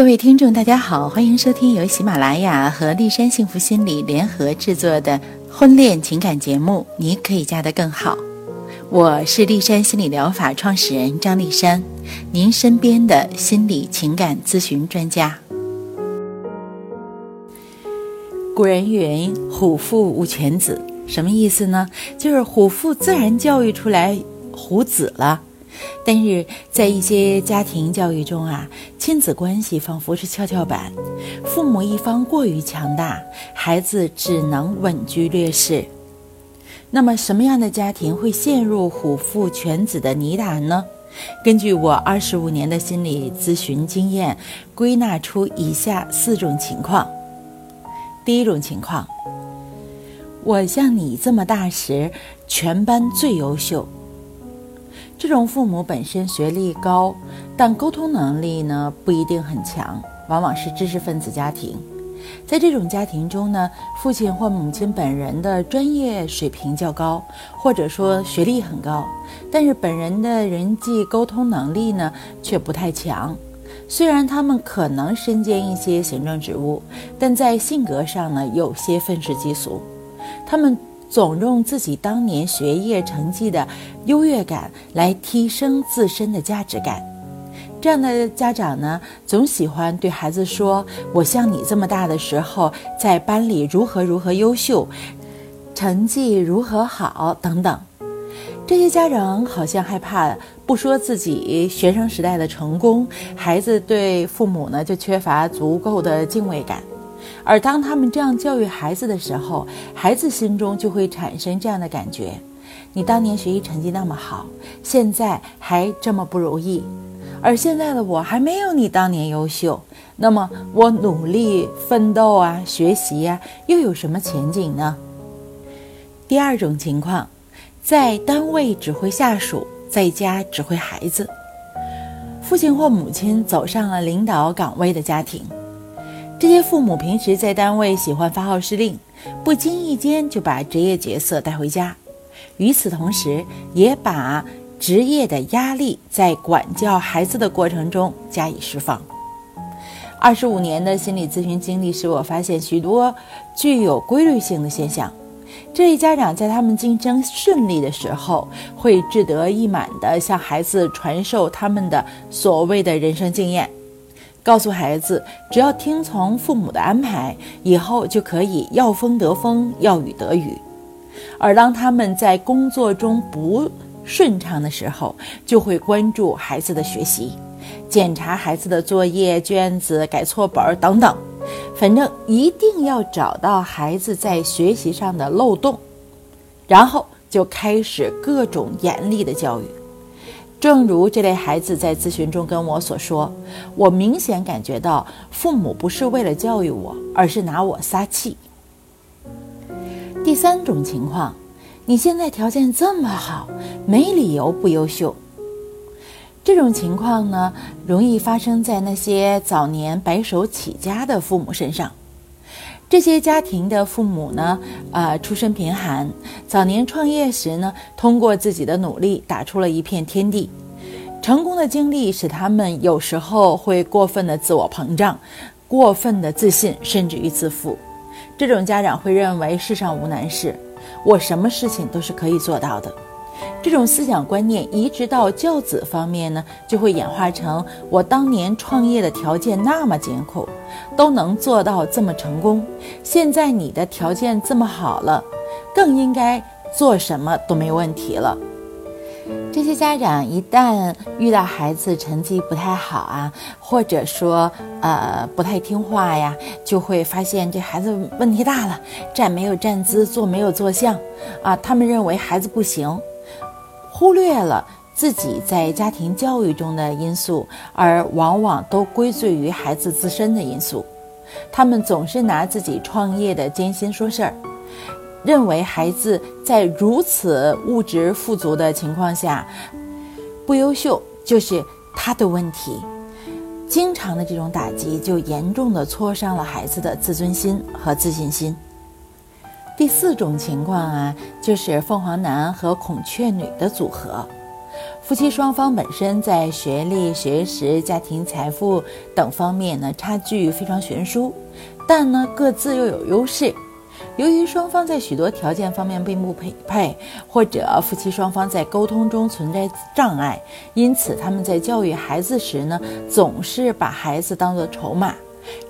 各位听众，大家好，欢迎收听由喜马拉雅和丽山幸福心理联合制作的婚恋情感节目《你可以嫁得更好》。我是丽山心理疗法创始人张丽山，您身边的心理情感咨询专家。古人云：“虎父无犬子”，什么意思呢？就是虎父自然教育出来虎子了。但是在一些家庭教育中啊，亲子关系仿佛是跷跷板，父母一方过于强大，孩子只能稳居劣势。那么，什么样的家庭会陷入虎父犬子的泥潭呢？根据我二十五年的心理咨询经验，归纳出以下四种情况。第一种情况，我像你这么大时，全班最优秀。这种父母本身学历高，但沟通能力呢不一定很强，往往是知识分子家庭。在这种家庭中呢，父亲或母亲本人的专业水平较高，或者说学历很高，但是本人的人际沟通能力呢却不太强。虽然他们可能身兼一些行政职务，但在性格上呢有些愤世嫉俗。他们。总用自己当年学业成绩的优越感来提升自身的价值感，这样的家长呢，总喜欢对孩子说：“我像你这么大的时候，在班里如何如何优秀，成绩如何好等等。”这些家长好像害怕不说自己学生时代的成功，孩子对父母呢就缺乏足够的敬畏感。而当他们这样教育孩子的时候，孩子心中就会产生这样的感觉：你当年学习成绩那么好，现在还这么不如意，而现在的我还没有你当年优秀，那么我努力奋斗啊，学习呀，又有什么前景呢？第二种情况，在单位指挥下属，在家指挥孩子，父亲或母亲走上了领导岗位的家庭。这些父母平时在单位喜欢发号施令，不经意间就把职业角色带回家，与此同时，也把职业的压力在管教孩子的过程中加以释放。二十五年的心理咨询经历使我发现许多具有规律性的现象。这类家长在他们竞争顺利的时候，会志得意满地向孩子传授他们的所谓的人生经验。告诉孩子，只要听从父母的安排，以后就可以要风得风，要雨得雨。而当他们在工作中不顺畅的时候，就会关注孩子的学习，检查孩子的作业、卷子、改错本等等，反正一定要找到孩子在学习上的漏洞，然后就开始各种严厉的教育。正如这类孩子在咨询中跟我所说，我明显感觉到父母不是为了教育我，而是拿我撒气。第三种情况，你现在条件这么好，没理由不优秀。这种情况呢，容易发生在那些早年白手起家的父母身上。这些家庭的父母呢，呃，出身贫寒，早年创业时呢，通过自己的努力打出了一片天地。成功的经历使他们有时候会过分的自我膨胀，过分的自信，甚至于自负。这种家长会认为世上无难事，我什么事情都是可以做到的。这种思想观念移植到教子方面呢，就会演化成我当年创业的条件那么艰苦，都能做到这么成功。现在你的条件这么好了，更应该做什么都没问题了。这些家长一旦遇到孩子成绩不太好啊，或者说呃不太听话呀，就会发现这孩子问题大了，站没有站姿，坐没有坐相，啊，他们认为孩子不行。忽略了自己在家庭教育中的因素，而往往都归罪于孩子自身的因素。他们总是拿自己创业的艰辛说事儿，认为孩子在如此物质富足的情况下不优秀就是他的问题。经常的这种打击，就严重的挫伤了孩子的自尊心和自信心。第四种情况啊，就是凤凰男和孔雀女的组合。夫妻双方本身在学历、学识、家庭财富等方面呢差距非常悬殊，但呢各自又有优势。由于双方在许多条件方面并不匹配，或者夫妻双方在沟通中存在障碍，因此他们在教育孩子时呢，总是把孩子当作筹码。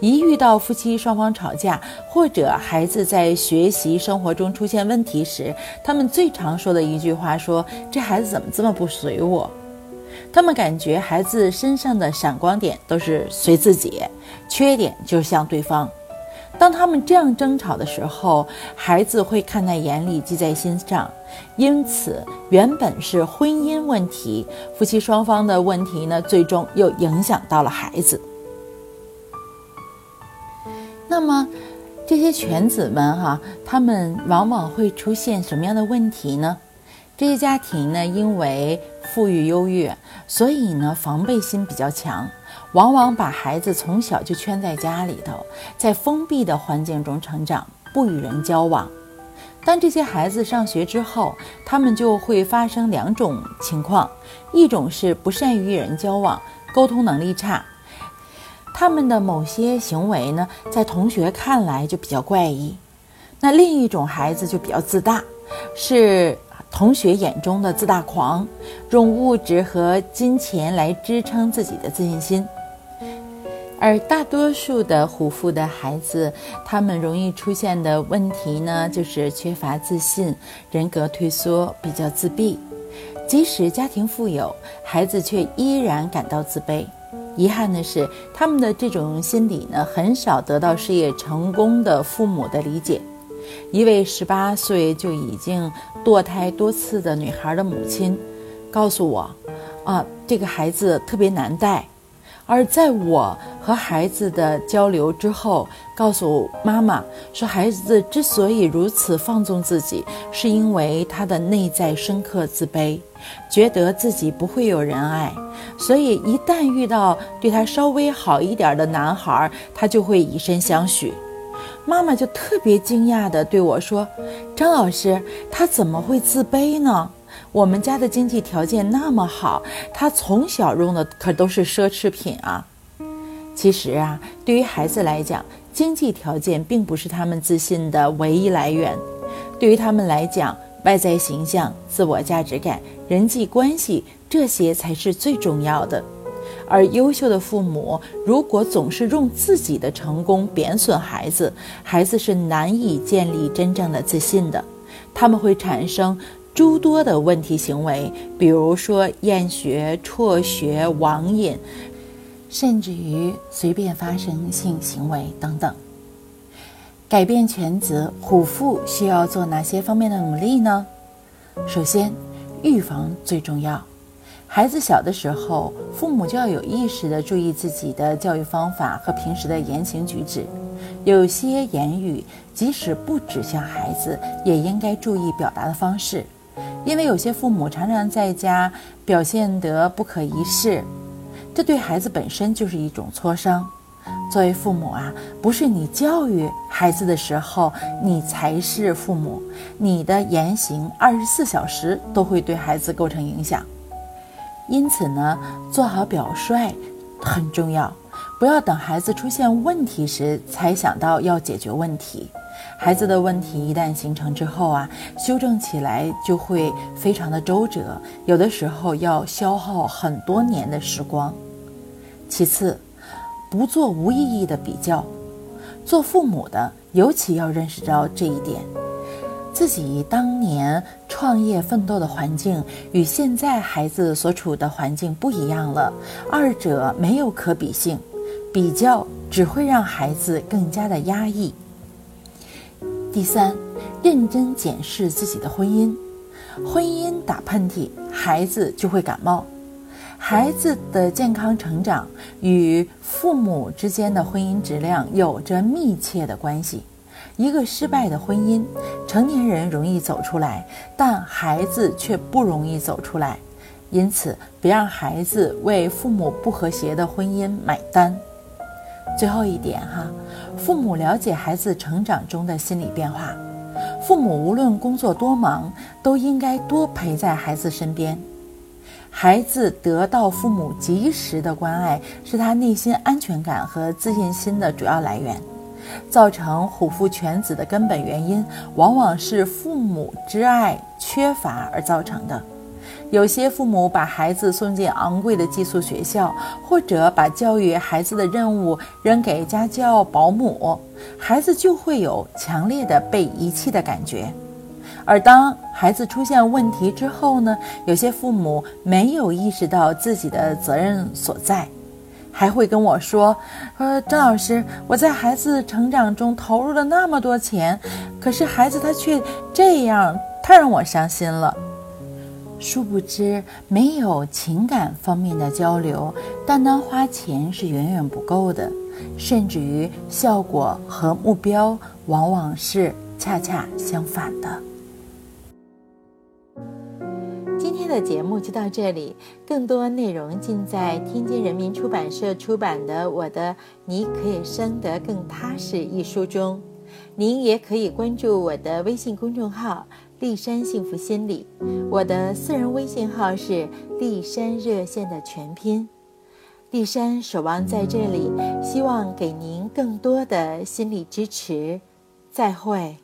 一遇到夫妻双方吵架，或者孩子在学习生活中出现问题时，他们最常说的一句话说：“这孩子怎么这么不随我？”他们感觉孩子身上的闪光点都是随自己，缺点就是像对方。当他们这样争吵的时候，孩子会看在眼里，记在心上。因此，原本是婚姻问题，夫妻双方的问题呢，最终又影响到了孩子。那么，这些犬子们哈，他们往往会出现什么样的问题呢？这些家庭呢，因为富裕优越，所以呢，防备心比较强。往往把孩子从小就圈在家里头，在封闭的环境中成长，不与人交往。当这些孩子上学之后，他们就会发生两种情况：一种是不善于与人交往，沟通能力差，他们的某些行为呢，在同学看来就比较怪异；那另一种孩子就比较自大，是。同学眼中的自大狂，用物质和金钱来支撑自己的自信心，而大多数的虎父的孩子，他们容易出现的问题呢，就是缺乏自信，人格退缩，比较自闭。即使家庭富有，孩子却依然感到自卑。遗憾的是，他们的这种心理呢，很少得到事业成功的父母的理解。一位十八岁就已经堕胎多次的女孩的母亲告诉我：“啊，这个孩子特别难带。”而在我和孩子的交流之后，告诉妈妈说：“孩子之所以如此放纵自己，是因为他的内在深刻自卑，觉得自己不会有人爱，所以一旦遇到对他稍微好一点的男孩，他就会以身相许。”妈妈就特别惊讶地对我说：“张老师，他怎么会自卑呢？我们家的经济条件那么好，他从小用的可都是奢侈品啊。其实啊，对于孩子来讲，经济条件并不是他们自信的唯一来源。对于他们来讲，外在形象、自我价值感、人际关系，这些才是最重要的。”而优秀的父母如果总是用自己的成功贬损孩子，孩子是难以建立真正的自信的。他们会产生诸多的问题行为，比如说厌学、辍学、网瘾，甚至于随便发生性行为等等。改变全责虎父需要做哪些方面的努力呢？首先，预防最重要。孩子小的时候，父母就要有意识地注意自己的教育方法和平时的言行举止。有些言语即使不指向孩子，也应该注意表达的方式，因为有些父母常常在家表现得不可一世，这对孩子本身就是一种挫伤。作为父母啊，不是你教育孩子的时候，你才是父母，你的言行二十四小时都会对孩子构成影响。因此呢，做好表率很重要，不要等孩子出现问题时才想到要解决问题。孩子的问题一旦形成之后啊，修正起来就会非常的周折，有的时候要消耗很多年的时光。其次，不做无意义的比较，做父母的尤其要认识到这一点。自己当年创业奋斗的环境与现在孩子所处的环境不一样了，二者没有可比性，比较只会让孩子更加的压抑。第三，认真检视自己的婚姻，婚姻打喷嚏，孩子就会感冒，孩子的健康成长与父母之间的婚姻质量有着密切的关系。一个失败的婚姻，成年人容易走出来，但孩子却不容易走出来。因此，别让孩子为父母不和谐的婚姻买单。最后一点哈，父母了解孩子成长中的心理变化。父母无论工作多忙，都应该多陪在孩子身边。孩子得到父母及时的关爱，是他内心安全感和自信心的主要来源。造成虎父犬子的根本原因，往往是父母之爱缺乏而造成的。有些父母把孩子送进昂贵的寄宿学校，或者把教育孩子的任务扔给家教保姆，孩子就会有强烈的被遗弃的感觉。而当孩子出现问题之后呢，有些父母没有意识到自己的责任所在，还会跟我说：“呃，张老师，我在孩子成长中投入了那么多钱，可是孩子他却这样，太让我伤心了。”殊不知，没有情感方面的交流，单单花钱是远远不够的，甚至于效果和目标往往是恰恰相反的。今天的节目就到这里，更多内容尽在天津人民出版社出版的《我的你可以生得更踏实》一书中。您也可以关注我的微信公众号。丽山幸福心理，我的私人微信号是丽山热线的全拼。丽山守望在这里，希望给您更多的心理支持。再会。